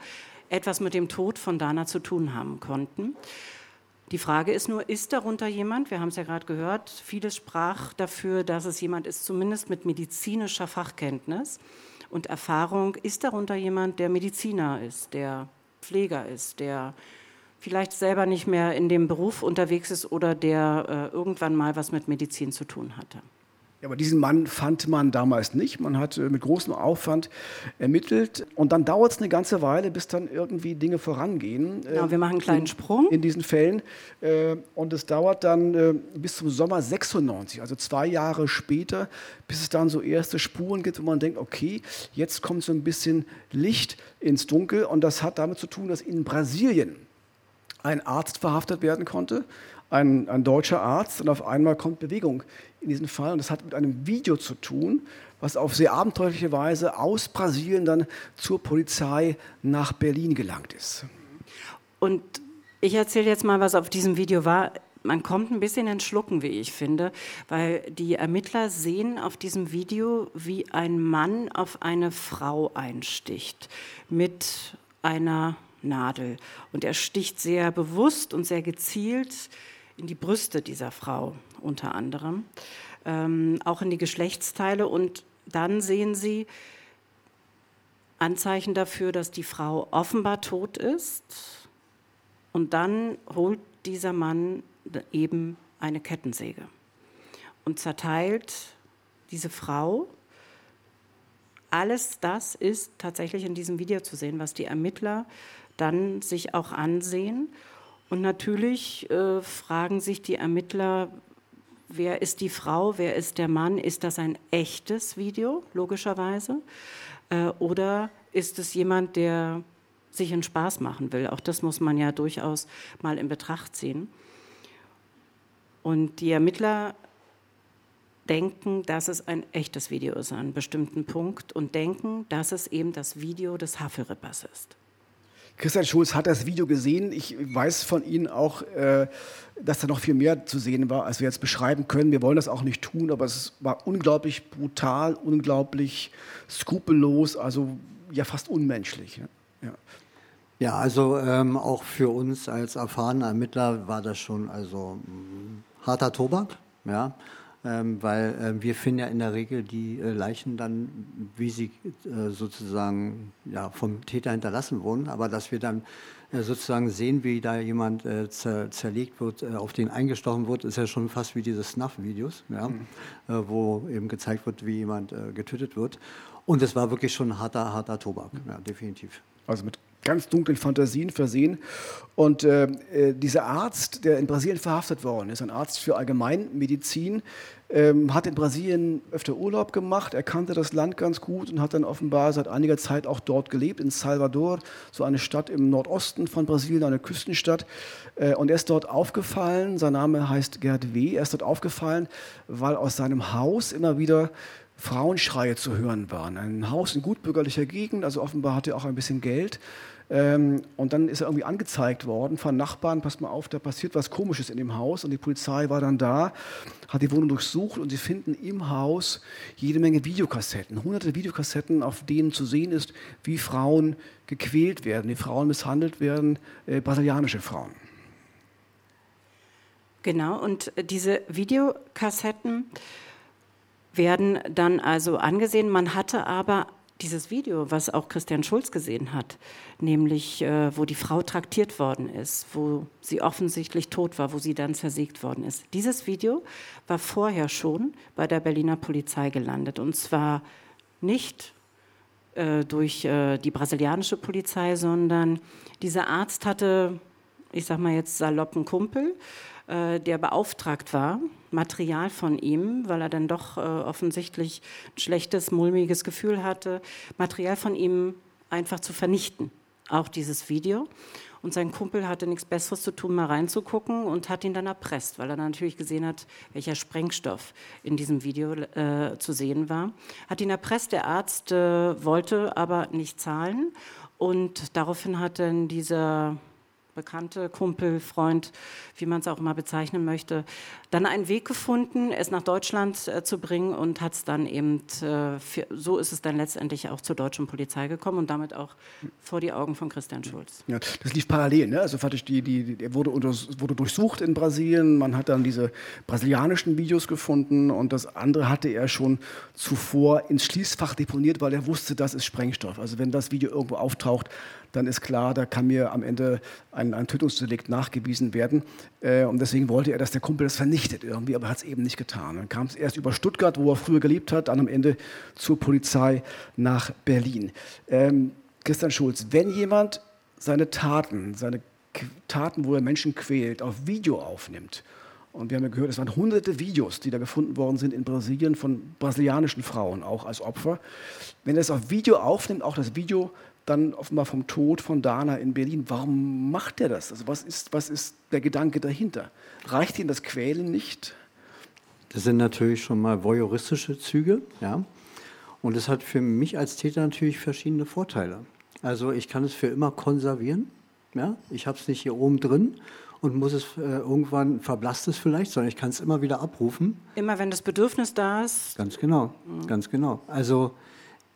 Speaker 1: etwas mit dem Tod von Dana zu tun haben konnten. Die Frage ist nur, ist darunter jemand, wir haben es ja gerade gehört, vieles sprach dafür, dass es jemand ist, zumindest mit medizinischer Fachkenntnis und Erfahrung, ist darunter jemand, der Mediziner ist, der Pfleger ist, der vielleicht selber nicht mehr in dem Beruf unterwegs ist oder der äh, irgendwann mal was mit Medizin zu tun hatte.
Speaker 2: Ja, aber diesen Mann fand man damals nicht. Man hat äh, mit großem Aufwand ermittelt. Und dann dauert es eine ganze Weile, bis dann irgendwie Dinge vorangehen.
Speaker 1: Genau, wir machen einen kleinen
Speaker 2: in,
Speaker 1: Sprung.
Speaker 2: In diesen Fällen. Äh, und es dauert dann äh, bis zum Sommer 96, also zwei Jahre später, bis es dann so erste Spuren gibt, wo man denkt, okay, jetzt kommt so ein bisschen Licht ins Dunkel. Und das hat damit zu tun, dass in Brasilien ein Arzt verhaftet werden konnte, ein, ein deutscher Arzt, und auf einmal kommt Bewegung in diesem Fall. Und das hat mit einem Video zu tun, was auf sehr abenteuerliche Weise aus Brasilien dann zur Polizei nach Berlin gelangt ist.
Speaker 1: Und ich erzähle jetzt mal, was auf diesem Video war. Man kommt ein bisschen ins Schlucken, wie ich finde, weil die Ermittler sehen auf diesem Video, wie ein Mann auf eine Frau einsticht mit einer Nadel. Und er sticht sehr bewusst und sehr gezielt in die Brüste dieser Frau unter anderem, ähm, auch in die Geschlechtsteile. Und dann sehen Sie Anzeichen dafür, dass die Frau offenbar tot ist. Und dann holt dieser Mann eben eine Kettensäge und zerteilt diese Frau. Alles das ist tatsächlich in diesem Video zu sehen, was die Ermittler dann sich auch ansehen. Und natürlich äh, fragen sich die Ermittler, wer ist die Frau, wer ist der Mann? Ist das ein echtes Video, logischerweise? Äh, oder ist es jemand, der sich einen Spaß machen will? Auch das muss man ja durchaus mal in Betracht ziehen. Und die Ermittler denken, dass es ein echtes Video ist an einem bestimmten Punkt und denken, dass es eben das Video des Havelrippers ist.
Speaker 2: Christian Schulz hat das Video gesehen. Ich weiß von Ihnen auch, äh, dass da noch viel mehr zu sehen war, als wir jetzt beschreiben können. Wir wollen das auch nicht tun, aber es war unglaublich brutal, unglaublich skrupellos, also ja fast unmenschlich. Ne? Ja.
Speaker 4: Ja, also ähm, auch für uns als erfahrene Ermittler war das schon also mh, harter Tobak, ja ähm, weil äh, wir finden ja in der Regel die äh, Leichen dann, wie sie äh, sozusagen ja, vom Täter hinterlassen wurden, aber dass wir dann äh, sozusagen sehen, wie da jemand äh, zer zerlegt wird, äh, auf den eingestochen wird, ist ja schon fast wie diese Snuff-Videos, ja, mhm. wo eben gezeigt wird, wie jemand getötet wird. Und es war wirklich schon harter, harter Tobak, ja, definitiv.
Speaker 2: Also mit ganz dunklen Fantasien versehen. Und äh, äh, dieser Arzt, der in Brasilien verhaftet worden ist, ein Arzt für Allgemeinmedizin, ähm, hat in Brasilien öfter Urlaub gemacht. Er kannte das Land ganz gut und hat dann offenbar seit einiger Zeit auch dort gelebt, in Salvador, so eine Stadt im Nordosten von Brasilien, eine Küstenstadt. Äh, und er ist dort aufgefallen, sein Name heißt Gerd W., er ist dort aufgefallen, weil aus seinem Haus immer wieder Frauenschreie zu hören waren. Ein Haus in gutbürgerlicher Gegend, also offenbar hatte er auch ein bisschen Geld. Ähm, und dann ist er irgendwie angezeigt worden von Nachbarn, pass mal auf, da passiert was Komisches in dem Haus. Und die Polizei war dann da, hat die Wohnung durchsucht und sie finden im Haus jede Menge Videokassetten, hunderte Videokassetten, auf denen zu sehen ist, wie Frauen gequält werden, wie Frauen misshandelt werden, äh, brasilianische Frauen.
Speaker 1: Genau, und diese Videokassetten werden dann also angesehen. Man hatte aber dieses Video, was auch Christian Schulz gesehen hat, nämlich äh, wo die Frau traktiert worden ist, wo sie offensichtlich tot war, wo sie dann zersägt worden ist. Dieses Video war vorher schon bei der Berliner Polizei gelandet und zwar nicht äh, durch äh, die brasilianische Polizei, sondern dieser Arzt hatte, ich sag mal jetzt saloppen Kumpel, der beauftragt war, Material von ihm, weil er dann doch äh, offensichtlich ein schlechtes, mulmiges Gefühl hatte, Material von ihm einfach zu vernichten. auch dieses Video. Und sein Kumpel hatte nichts Besseres zu tun, mal reinzugucken und hat ihn dann erpresst, weil er natürlich gesehen hat, welcher Sprengstoff in diesem Video äh, zu sehen war. Hat ihn erpresst, der Arzt äh, wollte aber nicht zahlen. Und daraufhin hat dann dieser Bekannte, Kumpel, Freund, wie man es auch immer bezeichnen möchte, dann einen Weg gefunden, es nach Deutschland äh, zu bringen und hat es dann eben, äh, für, so ist es dann letztendlich auch zur deutschen Polizei gekommen und damit auch vor die Augen von Christian Schulz.
Speaker 2: Ja, das lief parallel, ne? also die, die, die, er wurde, unter, wurde durchsucht in Brasilien, man hat dann diese brasilianischen Videos gefunden und das andere hatte er schon zuvor ins Schließfach deponiert, weil er wusste, das ist Sprengstoff. Also wenn das Video irgendwo auftaucht, dann ist klar, da kann mir am Ende ein, ein Tötungsdelikt nachgewiesen werden. Äh, und deswegen wollte er, dass der Kumpel das vernichtet irgendwie, aber hat es eben nicht getan. Dann kam es erst über Stuttgart, wo er früher gelebt hat, dann am Ende zur Polizei nach Berlin. Ähm, Christian Schulz, wenn jemand seine Taten, seine Taten, wo er Menschen quält, auf Video aufnimmt, und wir haben ja gehört, es waren hunderte Videos, die da gefunden worden sind in Brasilien von brasilianischen Frauen, auch als Opfer. Wenn er es auf Video aufnimmt, auch das Video dann offenbar vom Tod von Dana in Berlin. Warum macht er das? Also was ist, was ist der Gedanke dahinter? Reicht ihm das Quälen nicht?
Speaker 4: Das sind natürlich schon mal voyeuristische Züge, ja. Und es hat für mich als Täter natürlich verschiedene Vorteile. Also ich kann es für immer konservieren, ja. Ich habe es nicht hier oben drin und muss es äh, irgendwann verblasst es vielleicht, sondern ich kann es immer wieder abrufen.
Speaker 1: Immer wenn das Bedürfnis da ist.
Speaker 4: Ganz genau, mhm. ganz genau. Also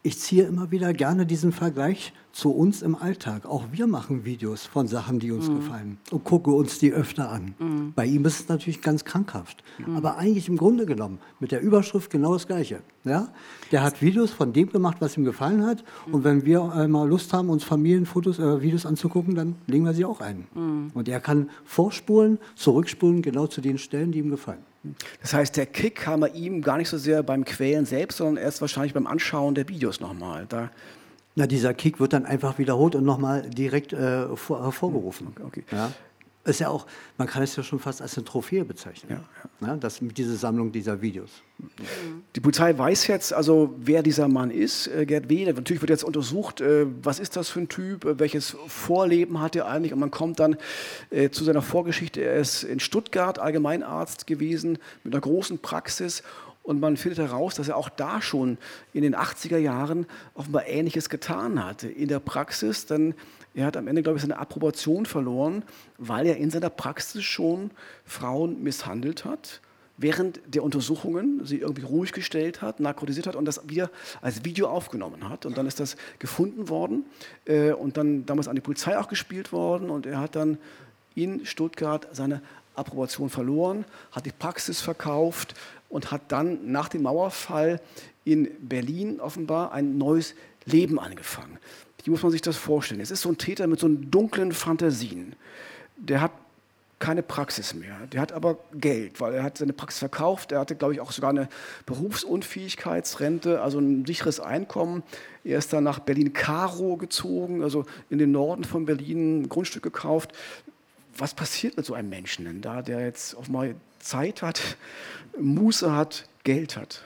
Speaker 4: ich ziehe immer wieder gerne diesen Vergleich zu uns im Alltag. Auch wir machen Videos von Sachen, die uns mhm. gefallen und gucken uns die öfter an. Mhm. Bei ihm ist es natürlich ganz krankhaft. Mhm. Aber eigentlich im Grunde genommen mit der Überschrift genau das Gleiche. Ja? Der hat Videos von dem gemacht, was ihm gefallen hat. Und wenn wir einmal Lust haben, uns Familienfotos, äh, Videos anzugucken, dann legen wir sie auch ein. Mhm. Und er kann vorspulen, zurückspulen, genau zu den Stellen, die ihm gefallen.
Speaker 2: Das heißt, der Kick kam bei ihm gar nicht so sehr beim Quälen selbst, sondern erst wahrscheinlich beim Anschauen der Videos nochmal. Da
Speaker 4: Na, dieser Kick wird dann einfach wiederholt und nochmal direkt äh, hervorgerufen. Okay. Ja? ist ja auch, man kann es ja schon fast als eine Trophäe bezeichnen. Ja, ja. ja das, diese Sammlung dieser Videos.
Speaker 2: Die Polizei weiß jetzt also, wer dieser Mann ist, äh, Gerd W. Natürlich wird jetzt untersucht, äh, was ist das für ein Typ, äh, welches Vorleben hat er eigentlich. Und man kommt dann äh, zu seiner Vorgeschichte. Er ist in Stuttgart Allgemeinarzt gewesen mit einer großen Praxis. Und man findet heraus, dass er auch da schon in den 80er Jahren offenbar Ähnliches getan hatte. In der Praxis, dann er hat am Ende, glaube ich, seine Approbation verloren, weil er in seiner Praxis schon Frauen misshandelt hat, während der Untersuchungen sie irgendwie ruhig gestellt hat, narkotisiert hat und das wieder als Video aufgenommen hat. Und dann ist das gefunden worden äh, und dann damals an die Polizei auch gespielt worden und er hat dann in Stuttgart seine Approbation verloren, hat die Praxis verkauft und hat dann nach dem Mauerfall in Berlin offenbar ein neues Leben angefangen. Wie muss man sich das vorstellen? Es ist so ein Täter mit so dunklen Fantasien. Der hat keine Praxis mehr. Der hat aber Geld, weil er hat seine Praxis verkauft. Er hatte, glaube ich, auch sogar eine Berufsunfähigkeitsrente, also ein sicheres Einkommen. Er ist dann nach Berlin-Karo gezogen, also in den Norden von Berlin, ein Grundstück gekauft. Was passiert mit so einem Menschen denn da, der jetzt auf mal Zeit hat, Muße hat, Geld hat?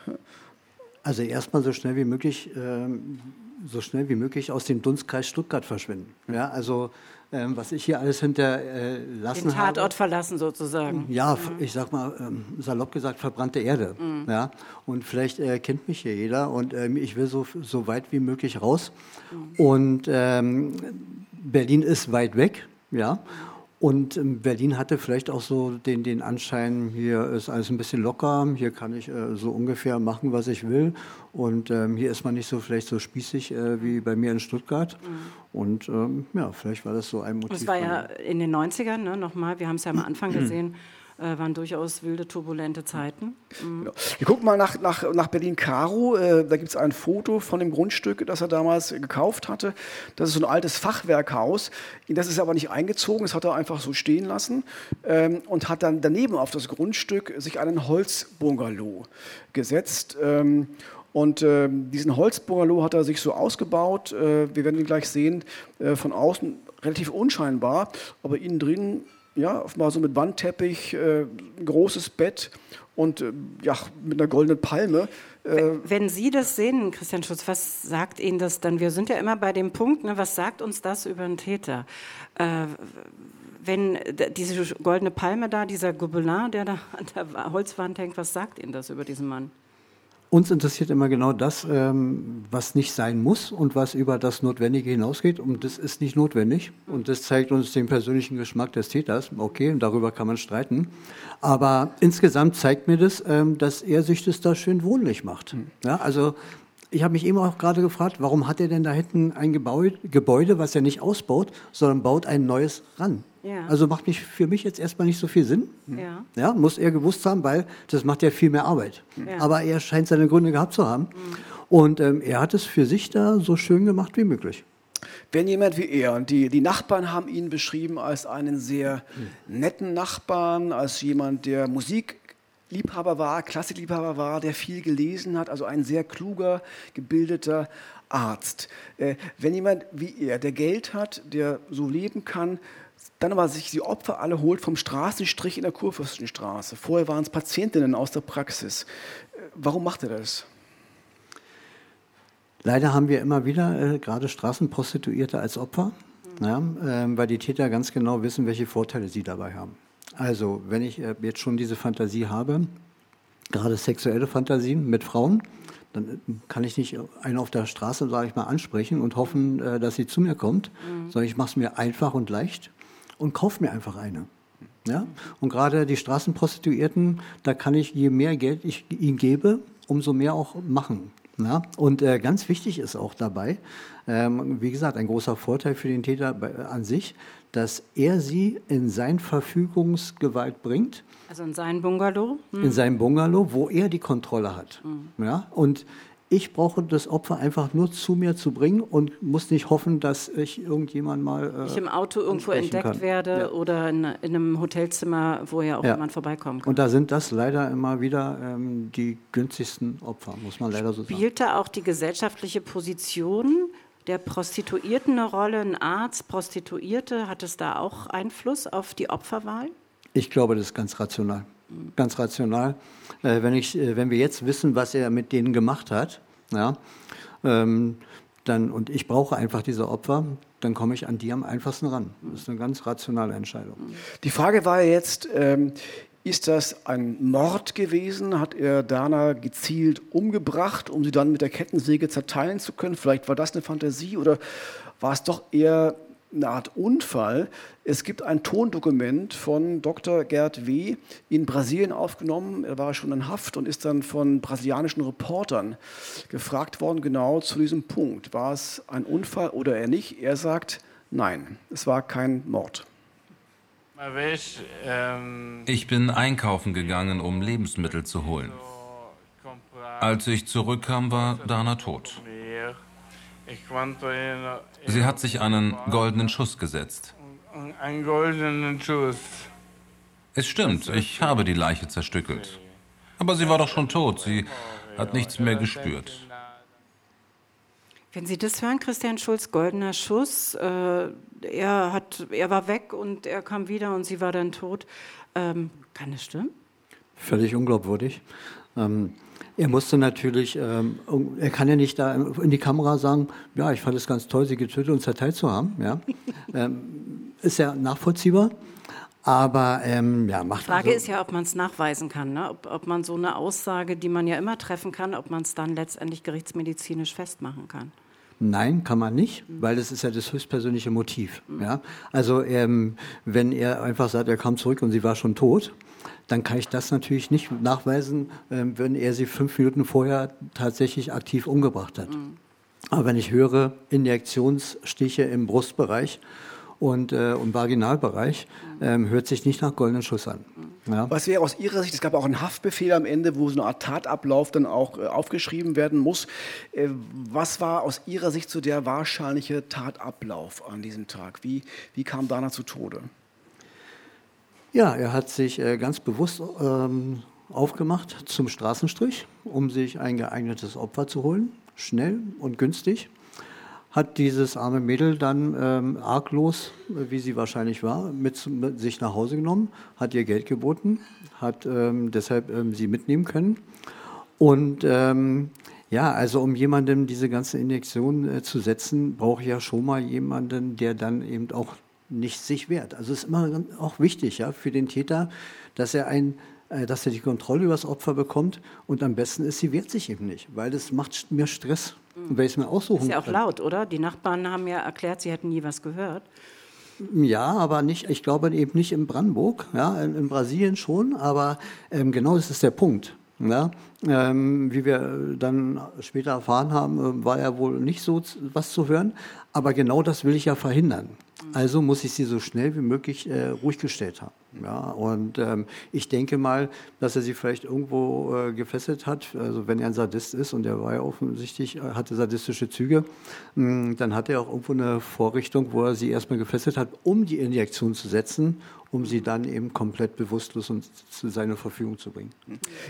Speaker 4: Also erstmal so schnell wie möglich ähm so schnell wie möglich aus dem Dunstkreis Stuttgart verschwinden. Ja, also ähm, was ich hier alles hinterlassen habe. Den
Speaker 1: Tatort
Speaker 4: habe,
Speaker 1: verlassen sozusagen.
Speaker 4: Ja, mhm. ich sag mal ähm, salopp gesagt verbrannte Erde. Mhm. Ja, und vielleicht äh, kennt mich hier jeder und ähm, ich will so, so weit wie möglich raus. Mhm. Und ähm, Berlin ist weit weg. Ja. Und ähm, Berlin hatte vielleicht auch so den, den Anschein, hier ist alles ein bisschen locker, hier kann ich äh, so ungefähr machen, was ich will. Und ähm, hier ist man nicht so vielleicht so spießig äh, wie bei mir in Stuttgart. Mhm. Und ähm, ja, vielleicht war das so ein Motiv.
Speaker 1: Das war ja in den 90ern, ne, nochmal, wir haben es ja am Anfang [CLEARS THROAT] gesehen äh, waren durchaus wilde, turbulente Zeiten.
Speaker 2: Mhm. Genau. Wir gucken mal nach, nach, nach Berlin-Karo. Äh, da gibt es ein Foto von dem Grundstück, das er damals gekauft hatte. Das ist so ein altes Fachwerkhaus. In das ist er aber nicht eingezogen, das hat er einfach so stehen lassen ähm, und hat dann daneben auf das Grundstück sich einen Holzbungalow gesetzt. Ähm, und äh, diesen Holzbungalow hat er sich so ausgebaut. Äh, wir werden ihn gleich sehen. Äh, von außen relativ unscheinbar, aber innen drin ja, mal so mit Wandteppich, äh, ein großes Bett und äh, ja, mit einer goldenen Palme.
Speaker 1: Äh, Wenn Sie das sehen, Christian Schutz, was sagt Ihnen das dann? Wir sind ja immer bei dem Punkt, ne, was sagt uns das über einen Täter? Äh, wenn diese goldene Palme da, dieser Gobelin, der da an der Holzwand hängt, was sagt Ihnen das über diesen Mann?
Speaker 4: Uns interessiert immer genau das, ähm, was nicht sein muss und was über das Notwendige hinausgeht. Und das ist nicht notwendig. Und das zeigt uns den persönlichen Geschmack des Täters. Okay, darüber kann man streiten. Aber insgesamt zeigt mir das, ähm, dass er sich das da schön wohnlich macht. Ja, also ich habe mich eben auch gerade gefragt, warum hat er denn da hinten ein Gebäude, was er nicht ausbaut, sondern baut ein neues ran? Ja. Also macht mich für mich jetzt erstmal nicht so viel Sinn. Ja. ja. muss er gewusst haben, weil das macht ja viel mehr Arbeit. Ja. Aber er scheint seine Gründe gehabt zu haben. Mhm. Und ähm, er hat es für sich da so schön gemacht wie möglich.
Speaker 2: Wenn jemand wie er, und die, die Nachbarn haben ihn beschrieben als einen sehr netten Nachbarn, als jemand, der Musikliebhaber war, Klassikliebhaber war, der viel gelesen hat, also ein sehr kluger, gebildeter Arzt. Äh, wenn jemand wie er, der Geld hat, der so leben kann, dann aber sich die Opfer alle holt vom Straßenstrich in der Kurfürstenstraße. Vorher waren es Patientinnen aus der Praxis. Äh, warum macht er das?
Speaker 4: Leider haben wir immer wieder äh, gerade Straßenprostituierte als Opfer, ja, äh, weil die Täter ganz genau wissen, welche Vorteile sie dabei haben. Also, wenn ich äh, jetzt schon diese Fantasie habe, gerade sexuelle Fantasien mit Frauen, dann äh, kann ich nicht einen auf der Straße, sage ich mal, ansprechen und hoffen, äh, dass sie zu mir kommt, mhm. sondern ich mache es mir einfach und leicht und kaufe mir einfach eine. Ja? Und gerade die Straßenprostituierten, da kann ich, je mehr Geld ich ihnen gebe, umso mehr auch machen. Ja? Und äh, ganz wichtig ist auch dabei, ähm, wie gesagt, ein großer Vorteil für den Täter bei, an sich, dass er sie in sein Verfügungsgewalt bringt.
Speaker 1: Also in seinen Bungalow?
Speaker 4: Hm. In seinem Bungalow, wo er die Kontrolle hat. Hm. Ja? Und ich brauche das Opfer einfach nur zu mir zu bringen und muss nicht hoffen, dass ich irgendjemand mal.
Speaker 1: Äh, ich im Auto irgendwo entdeckt kann. werde ja. oder in, in, einem Hotelzimmer, wo ja auch ja. jemand vorbeikommen kann.
Speaker 4: Und da sind das leider immer wieder ähm, die günstigsten Opfer, muss man leider so
Speaker 1: sagen. Spielt da auch die gesellschaftliche Position der Prostituierten eine Rolle? Ein Arzt, Prostituierte, hat es da auch Einfluss auf die Opferwahl?
Speaker 4: Ich glaube, das ist ganz rational ganz rational. Äh, wenn, ich, äh, wenn wir jetzt wissen, was er mit denen gemacht hat, ja, ähm, dann, und ich brauche einfach diese Opfer, dann komme ich an die am einfachsten ran. Das ist eine ganz rationale Entscheidung.
Speaker 2: Die Frage war jetzt, ähm, ist das ein Mord gewesen? Hat er Dana gezielt umgebracht, um sie dann mit der Kettensäge zerteilen zu können? Vielleicht war das eine Fantasie oder war es doch eher eine Art Unfall. Es gibt ein Tondokument von Dr. Gerd W. in Brasilien aufgenommen. Er war schon in Haft und ist dann von brasilianischen Reportern gefragt worden, genau zu diesem Punkt. War es ein Unfall oder er nicht? Er sagt, nein, es war kein Mord.
Speaker 5: Ich bin einkaufen gegangen, um Lebensmittel zu holen. Als ich zurückkam, war Dana tot. Sie hat sich einen goldenen Schuss gesetzt.
Speaker 6: Einen goldenen Schuss.
Speaker 5: Es stimmt, ich habe die Leiche zerstückelt. Aber sie war doch schon tot. Sie hat nichts mehr gespürt.
Speaker 1: Wenn Sie das hören, Christian Schulz, goldener Schuss, äh, er, hat, er war weg und er kam wieder und sie war dann tot. Ähm, kann das stimmen?
Speaker 4: Völlig unglaubwürdig. Ähm, er musste natürlich, ähm, er kann ja nicht da in die Kamera sagen, ja, ich fand es ganz toll, sie getötet und zerteilt zu haben. Ja. [LAUGHS] ähm, ist ja nachvollziehbar. Aber ähm, ja, macht
Speaker 1: Die Frage also ist ja, ob man es nachweisen kann, ne? ob, ob man so eine Aussage, die man ja immer treffen kann, ob man es dann letztendlich gerichtsmedizinisch festmachen kann.
Speaker 4: Nein, kann man nicht, weil das ist ja das höchstpersönliche Motiv. Ja? Also ähm, wenn er einfach sagt, er kam zurück und sie war schon tot, dann kann ich das natürlich nicht nachweisen, ähm, wenn er sie fünf Minuten vorher tatsächlich aktiv umgebracht hat. Mhm. Aber wenn ich höre Injektionsstiche im Brustbereich und äh, im Vaginalbereich, ähm, hört sich nicht nach goldenen Schuss an.
Speaker 2: Mhm. Ja. Was wäre aus Ihrer Sicht, es gab auch einen Haftbefehl am Ende, wo so eine Art Tatablauf dann auch äh, aufgeschrieben werden muss. Äh, was war aus Ihrer Sicht so der wahrscheinliche Tatablauf an diesem Tag? Wie, wie kam Dana zu Tode?
Speaker 4: Ja, er hat sich äh, ganz bewusst ähm, aufgemacht zum Straßenstrich, um sich ein geeignetes Opfer zu holen, schnell und günstig. hat dieses arme Mädel dann ähm, arglos, wie sie wahrscheinlich war, mit, sich nach Hause genommen, hat ihr Geld geboten, hat ähm, deshalb sie mitnehmen können. Und ja, also um jemandem diese ganze Injektion äh, zu setzen, brauche ich ja schon mal jemanden, der dann eben auch nicht sich wehrt. Also es ist immer auch wichtig ja, für den Täter, dass er ein äh, dass er die Kontrolle über das Opfer bekommt und am besten ist, sie wehrt sich eben nicht, weil das macht mir Stress. Und wenn ich es mir aussuchen
Speaker 1: Ist ja auch laut, oder? Die Nachbarn haben ja erklärt, sie hätten nie was gehört.
Speaker 4: Ja, aber nicht, ich glaube eben nicht in Brandenburg, ja, in, in Brasilien schon, aber ähm, genau das ist der Punkt. Ja, ähm, wie wir dann später erfahren haben, äh, war ja wohl nicht so was zu hören. Aber genau das will ich ja verhindern. Also muss ich sie so schnell wie möglich äh, ruhig gestellt haben. Ja, und ähm, ich denke mal, dass er sie vielleicht irgendwo äh, gefesselt hat. Also wenn er ein Sadist ist und er war ja offensichtlich, äh, hatte sadistische Züge, mh, hm, dann hat er auch irgendwo eine Vorrichtung, wo er sie erstmal gefesselt hat, um die Injektion zu setzen, um sie dann eben komplett bewusstlos und zu seiner Verfügung zu bringen.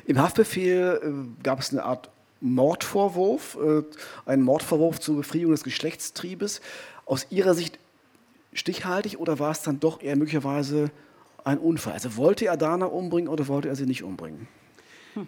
Speaker 2: Im Haftbefehl äh, gab es eine Art Mordvorwurf, äh, einen Mordvorwurf zur Befriedigung des Geschlechtstriebes. Aus Ihrer Sicht stichhaltig oder war es dann doch eher möglicherweise ein Unfall? Also wollte er Dana umbringen oder wollte er sie nicht umbringen? [LAUGHS]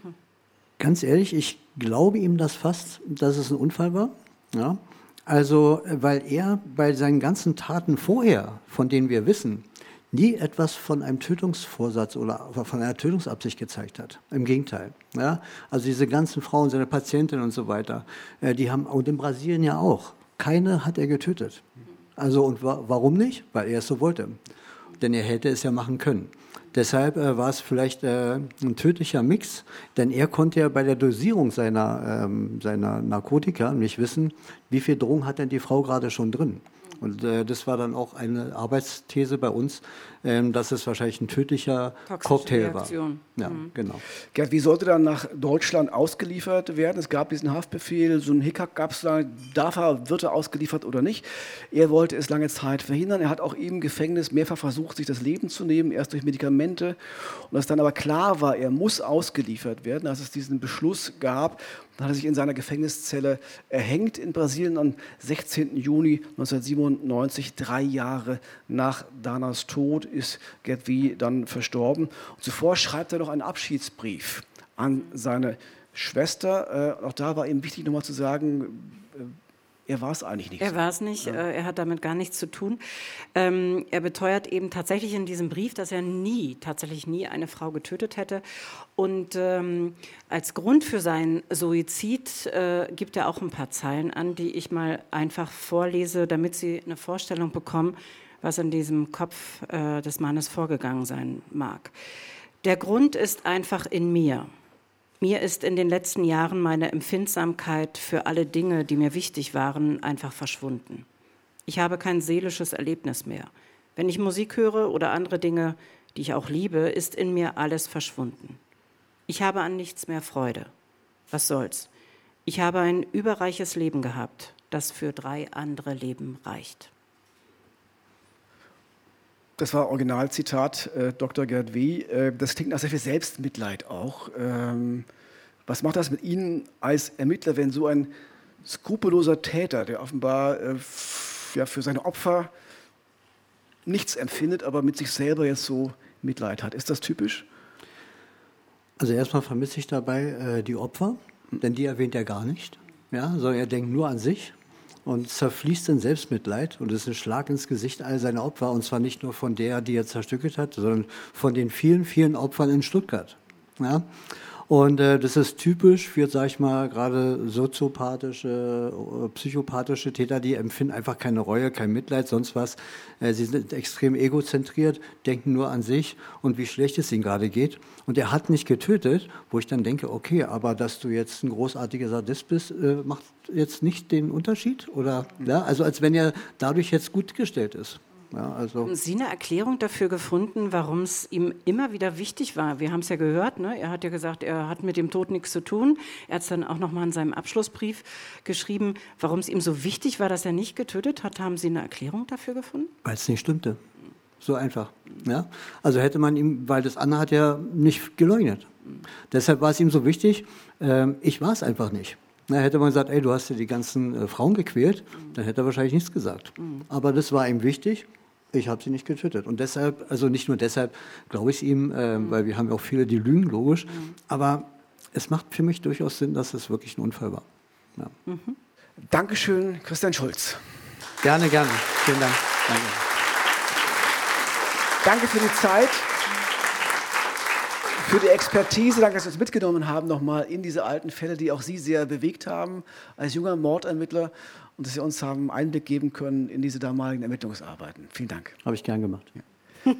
Speaker 4: Ganz ehrlich, ich glaube ihm das fast, dass es ein Unfall war. Ja? Also, weil er bei seinen ganzen Taten vorher, von denen wir wissen, nie etwas von einem Tötungsvorsatz oder von einer Tötungsabsicht gezeigt hat. Im Gegenteil. Ja? Also diese ganzen Frauen, seine Patientinnen und so weiter, äh, die haben, und in Brasilien ja auch, keine hat er getötet. Also und wa warum nicht? Weil er es so wollte. Denn er hätte es ja machen können. Deshalb äh, war es vielleicht äh, ein tödlicher Mix, denn er konnte ja bei der Dosierung seiner, ähm, seiner Narkotika nicht wissen, wie viel Drogen hat denn die Frau gerade schon drin. Und äh, das war dann auch eine Arbeitsthese bei uns, ähm, dass es wahrscheinlich ein tödlicher Toxische Cocktail Reaktion. war. Ja, mhm. genau.
Speaker 2: Gerd, wie sollte dann nach Deutschland ausgeliefert werden? Es gab diesen Haftbefehl, so ein Hickhack gab es da, darf er, wird er ausgeliefert oder nicht? Er wollte es lange Zeit verhindern. Er hat auch im Gefängnis mehrfach versucht, sich das Leben zu nehmen, erst durch Medikamente. Und als dann aber klar war, er muss ausgeliefert werden, als es diesen Beschluss gab, dann hat er sich in seiner Gefängniszelle erhängt in Brasilien am 16. Juni 1997, drei Jahre nach Danas Tod ist Gerd Wie dann verstorben. Und zuvor schreibt er noch einen Abschiedsbrief an seine Schwester. Äh, auch da war eben wichtig nochmal zu sagen, äh, er war es eigentlich nicht.
Speaker 1: Er war es nicht, ja. Äh, er hat damit gar nichts zu tun. Ähm, er beteuert eben tatsächlich in diesem Brief, dass er nie, tatsächlich nie eine Frau getötet hätte. Und ähm, als Grund für seinen Suizid äh, gibt er auch ein paar Zeilen an, die ich mal einfach vorlese, damit Sie eine Vorstellung bekommen, was in diesem Kopf äh, des Mannes vorgegangen sein mag. Der Grund ist einfach in mir. Mir ist in den letzten Jahren meine Empfindsamkeit für alle Dinge, die mir wichtig waren, einfach verschwunden. Ich habe kein seelisches Erlebnis mehr. Wenn ich Musik höre oder andere Dinge, die ich auch liebe, ist in mir alles verschwunden. Ich habe an nichts mehr Freude. Was soll's? Ich habe ein überreiches Leben gehabt, das für drei andere Leben reicht.
Speaker 2: Das war Originalzitat äh, Dr. Gerd W. Äh, das klingt nach sehr viel Selbstmitleid auch. Ähm, was macht das mit Ihnen als Ermittler, wenn so ein skrupelloser Täter, der offenbar äh, ja, für seine Opfer nichts empfindet, aber mit sich selber jetzt so Mitleid hat? Ist das typisch?
Speaker 4: Also erstmal vermisse ich dabei äh, die Opfer, denn die erwähnt er gar nicht. Ja, sondern er denkt nur an sich und zerfließt in Selbstmitleid und ist ein Schlag ins Gesicht all seiner Opfer und zwar nicht nur von der, die er zerstückelt hat, sondern von den vielen, vielen Opfern in Stuttgart. Ja? Und äh, das ist typisch für, sag ich mal, gerade soziopathische, äh, psychopathische Täter, die empfinden einfach keine Reue, kein Mitleid, sonst was. Äh, sie sind extrem egozentriert, denken nur an sich und wie schlecht es ihnen gerade geht. Und er hat nicht getötet, wo ich dann denke, okay, aber dass du jetzt ein großartiger Sadist bist, äh, macht jetzt nicht den Unterschied? Oder, ja, also als wenn er dadurch jetzt gut gestellt ist.
Speaker 1: Ja, also Haben Sie eine Erklärung dafür gefunden, warum es ihm immer wieder wichtig war? Wir haben es ja gehört, ne? er hat ja gesagt, er hat mit dem Tod nichts zu tun. Er hat es dann auch nochmal in seinem Abschlussbrief geschrieben, warum es ihm so wichtig war, dass er nicht getötet hat. Haben Sie eine Erklärung dafür gefunden?
Speaker 4: Weil es nicht stimmte. So einfach. Ja? Also hätte man ihm, weil das Anna hat ja nicht geleugnet. Deshalb war es ihm so wichtig, äh, ich war es einfach nicht. Na, hätte man gesagt, ey, du hast ja die ganzen äh, Frauen gequält, dann hätte er wahrscheinlich nichts gesagt. Aber das war ihm wichtig. Ich habe sie nicht getötet. Und deshalb, also nicht nur deshalb, glaube ich ihm, äh, weil wir haben ja auch viele, die lügen, logisch. Aber es macht für mich durchaus Sinn, dass es wirklich ein Unfall war. Ja.
Speaker 2: Dankeschön, Christian Schulz.
Speaker 4: Gerne, gerne. Vielen Dank. Danke.
Speaker 2: Danke für die Zeit, für die Expertise. Danke, dass Sie uns mitgenommen haben nochmal in diese alten Fälle, die auch Sie sehr bewegt haben als junger Mordermittler und dass Sie uns haben Einblick geben können in diese damaligen Ermittlungsarbeiten. Vielen Dank.
Speaker 4: Habe ich gern gemacht. [LAUGHS]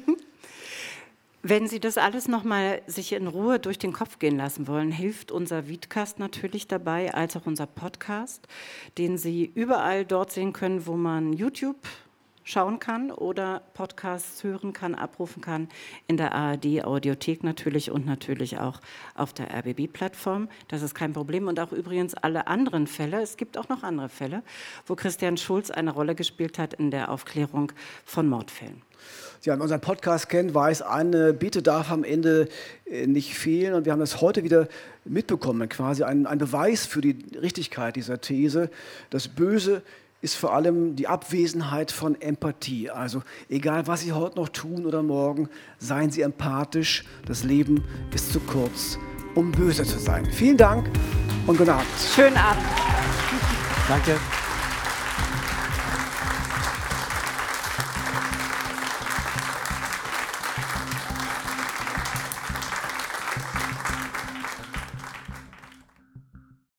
Speaker 1: Wenn Sie das alles nochmal sich in Ruhe durch den Kopf gehen lassen wollen, hilft unser Vidcast natürlich dabei, als auch unser Podcast, den Sie überall dort sehen können, wo man YouTube schauen kann oder Podcasts hören kann, abrufen kann, in der ARD Audiothek natürlich und natürlich auch auf der RBB-Plattform. Das ist kein Problem. Und auch übrigens alle anderen Fälle, es gibt auch noch andere Fälle, wo Christian Schulz eine Rolle gespielt hat in der Aufklärung von Mordfällen.
Speaker 2: Ja, wer unseren Podcast kennt, weiß, eine Bitte darf am Ende äh, nicht fehlen. Und wir haben das heute wieder mitbekommen, quasi ein, ein Beweis für die Richtigkeit dieser These. Das Böse ist vor allem die Abwesenheit von Empathie. Also egal, was Sie heute noch tun oder morgen, seien Sie empathisch. Das Leben ist zu kurz, um böse zu sein. Vielen Dank und guten Abend.
Speaker 1: Schönen Abend.
Speaker 4: Danke.